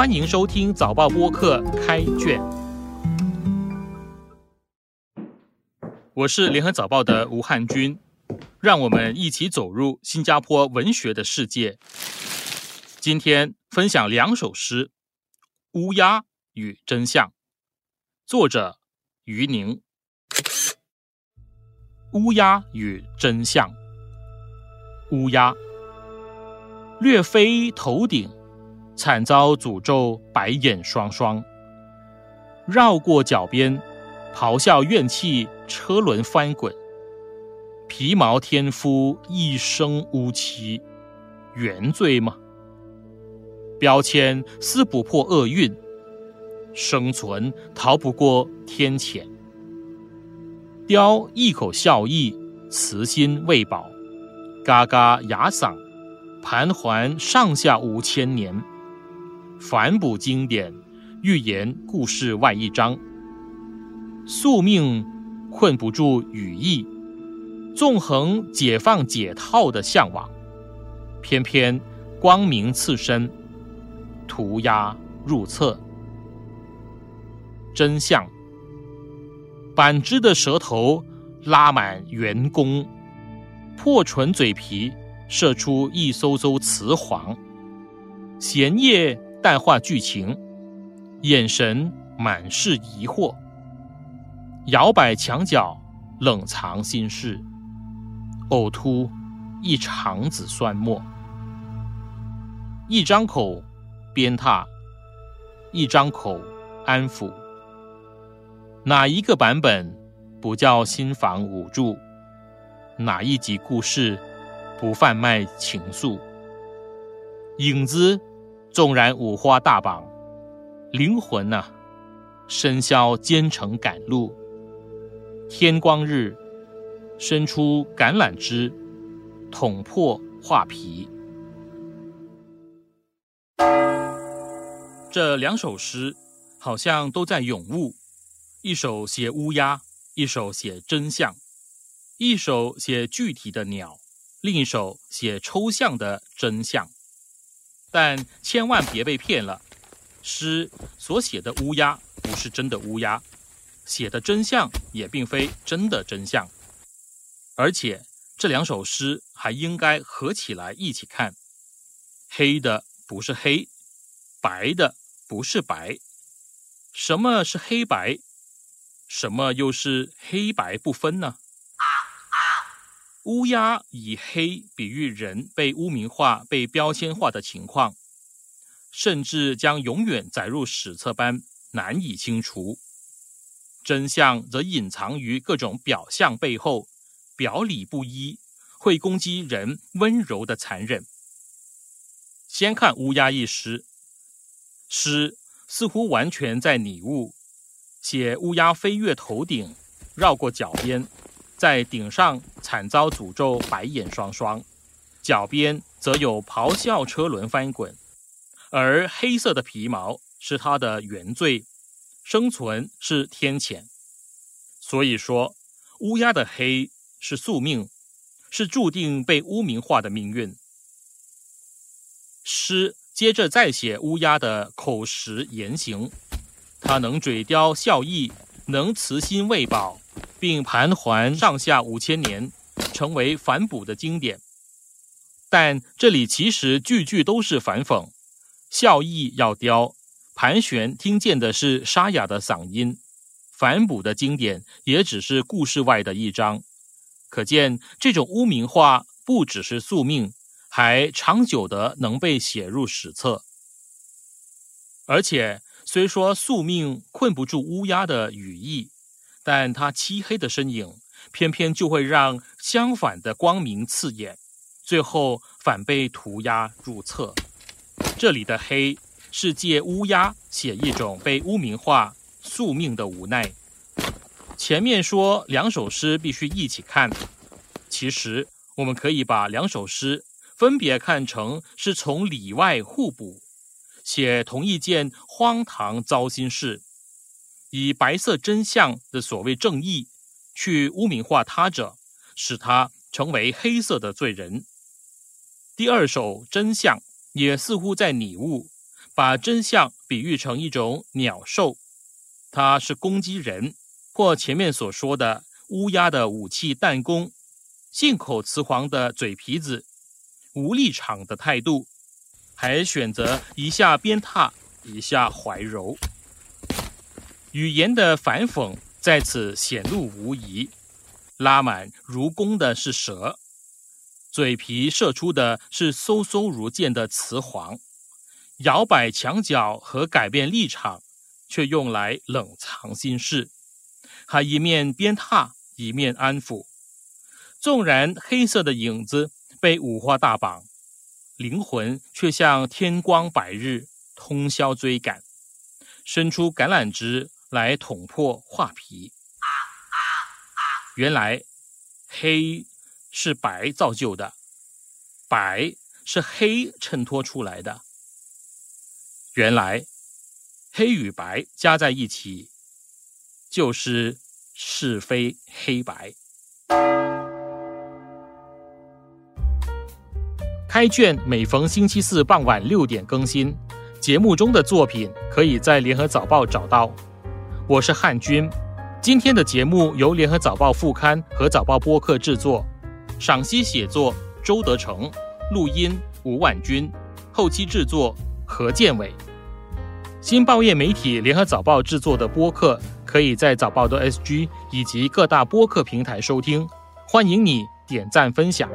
欢迎收听早报播客开卷，我是联合早报的吴汉军，让我们一起走入新加坡文学的世界。今天分享两首诗，《乌鸦与真相》，作者于宁。乌鸦与真相，乌鸦。略飞头顶，惨遭诅咒，白眼双双。绕过脚边，咆哮怨气，车轮翻滚。皮毛天夫一生乌漆，原罪吗？标签撕不破厄运，生存逃不过天谴。雕一口笑意，慈心未饱，嘎嘎哑嗓，盘桓上下五千年。反哺经典，预言故事外一章。宿命困不住羽翼，纵横解放解套的向往，偏偏光明刺身，涂鸦入册。真相。板直的舌头拉满圆弓，破唇嘴皮射出一艘艘雌黄，闲叶淡化剧情，眼神满是疑惑，摇摆墙角冷藏心事，呕吐一肠子酸沫，一张口鞭挞，一张口安抚。哪一个版本不叫心房捂住？哪一集故事不贩卖情愫？影子纵然五花大绑，灵魂呐，深宵兼程赶路。天光日，伸出橄榄枝，捅破画皮。这两首诗好像都在咏物。一首写乌鸦，一首写真相；一首写具体的鸟，另一首写抽象的真相。但千万别被骗了，诗所写的乌鸦不是真的乌鸦，写的真相也并非真的真相。而且这两首诗还应该合起来一起看：黑的不是黑，白的不是白。什么是黑白？什么又是黑白不分呢？乌鸦以黑比喻人被污名化、被标签化的情况，甚至将永远载入史册般难以清除。真相则隐藏于各种表象背后，表里不一，会攻击人温柔的残忍。先看乌鸦一诗，诗似乎完全在拟物。写乌鸦飞越头顶，绕过脚边，在顶上惨遭诅咒，白眼双双；脚边则有咆哮车轮翻滚，而黑色的皮毛是它的原罪，生存是天谴。所以说，乌鸦的黑是宿命，是注定被污名化的命运。诗接着再写乌鸦的口实言行。它能嘴叼笑意，能慈心喂饱，并盘桓上下五千年，成为反哺的经典。但这里其实句句都是反讽，笑意要雕，盘旋听见的是沙哑的嗓音，反哺的经典也只是故事外的一章。可见这种污名化不只是宿命，还长久的能被写入史册，而且。虽说宿命困不住乌鸦的羽翼，但它漆黑的身影，偏偏就会让相反的光明刺眼，最后反被涂鸦入册。这里的黑是借乌鸦写一种被污名化宿命的无奈。前面说两首诗必须一起看，其实我们可以把两首诗分别看成是从里外互补。写同一件荒唐糟心事，以白色真相的所谓正义去污名化他者，使他成为黑色的罪人。第二首真相也似乎在拟物，把真相比喻成一种鸟兽，它是攻击人，或前面所说的乌鸦的武器弹弓，信口雌黄的嘴皮子，无立场的态度，还选择一下鞭挞，一下怀柔，语言的反讽在此显露无遗。拉满如弓的是蛇，嘴皮射出的是嗖嗖如箭的雌黄，摇摆墙角和改变立场，却用来冷藏心事，还一面鞭挞，一面安抚。纵然黑色的影子被五花大绑，灵魂却像天光百日，通宵追赶，伸出橄榄枝来捅破画皮。原来，黑是白造就的，白是黑衬托出来的。原来，黑与白加在一起，就是是非黑白。开卷每逢星期四傍晚六点更新，节目中的作品可以在联合早报找到。我是汉军。今天的节目由联合早报副刊和早报播客制作，赏析写作周德成，录音吴万军，后期制作何建伟。新报业媒体联合早报制作的播客，可以在早报的 SG 以及各大播客平台收听，欢迎你点赞分享。